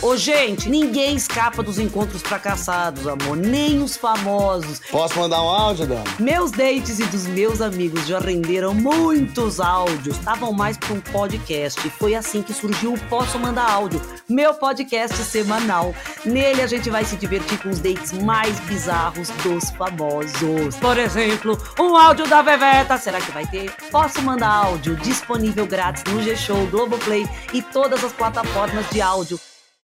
Ô, gente, ninguém escapa dos encontros fracassados, amor. Nem os famosos. Posso mandar um áudio, Dani? Meus dates e dos meus amigos já renderam muitos áudios. Estavam mais para um podcast. E foi assim que surgiu o Posso Mandar Áudio, meu podcast semanal. Nele a gente vai se divertir com os dates mais bizarros dos famosos. Por exemplo, um áudio da Veveta. Será que vai ter? Posso mandar áudio disponível grátis no G-Show, Globoplay e todas as plataformas de áudio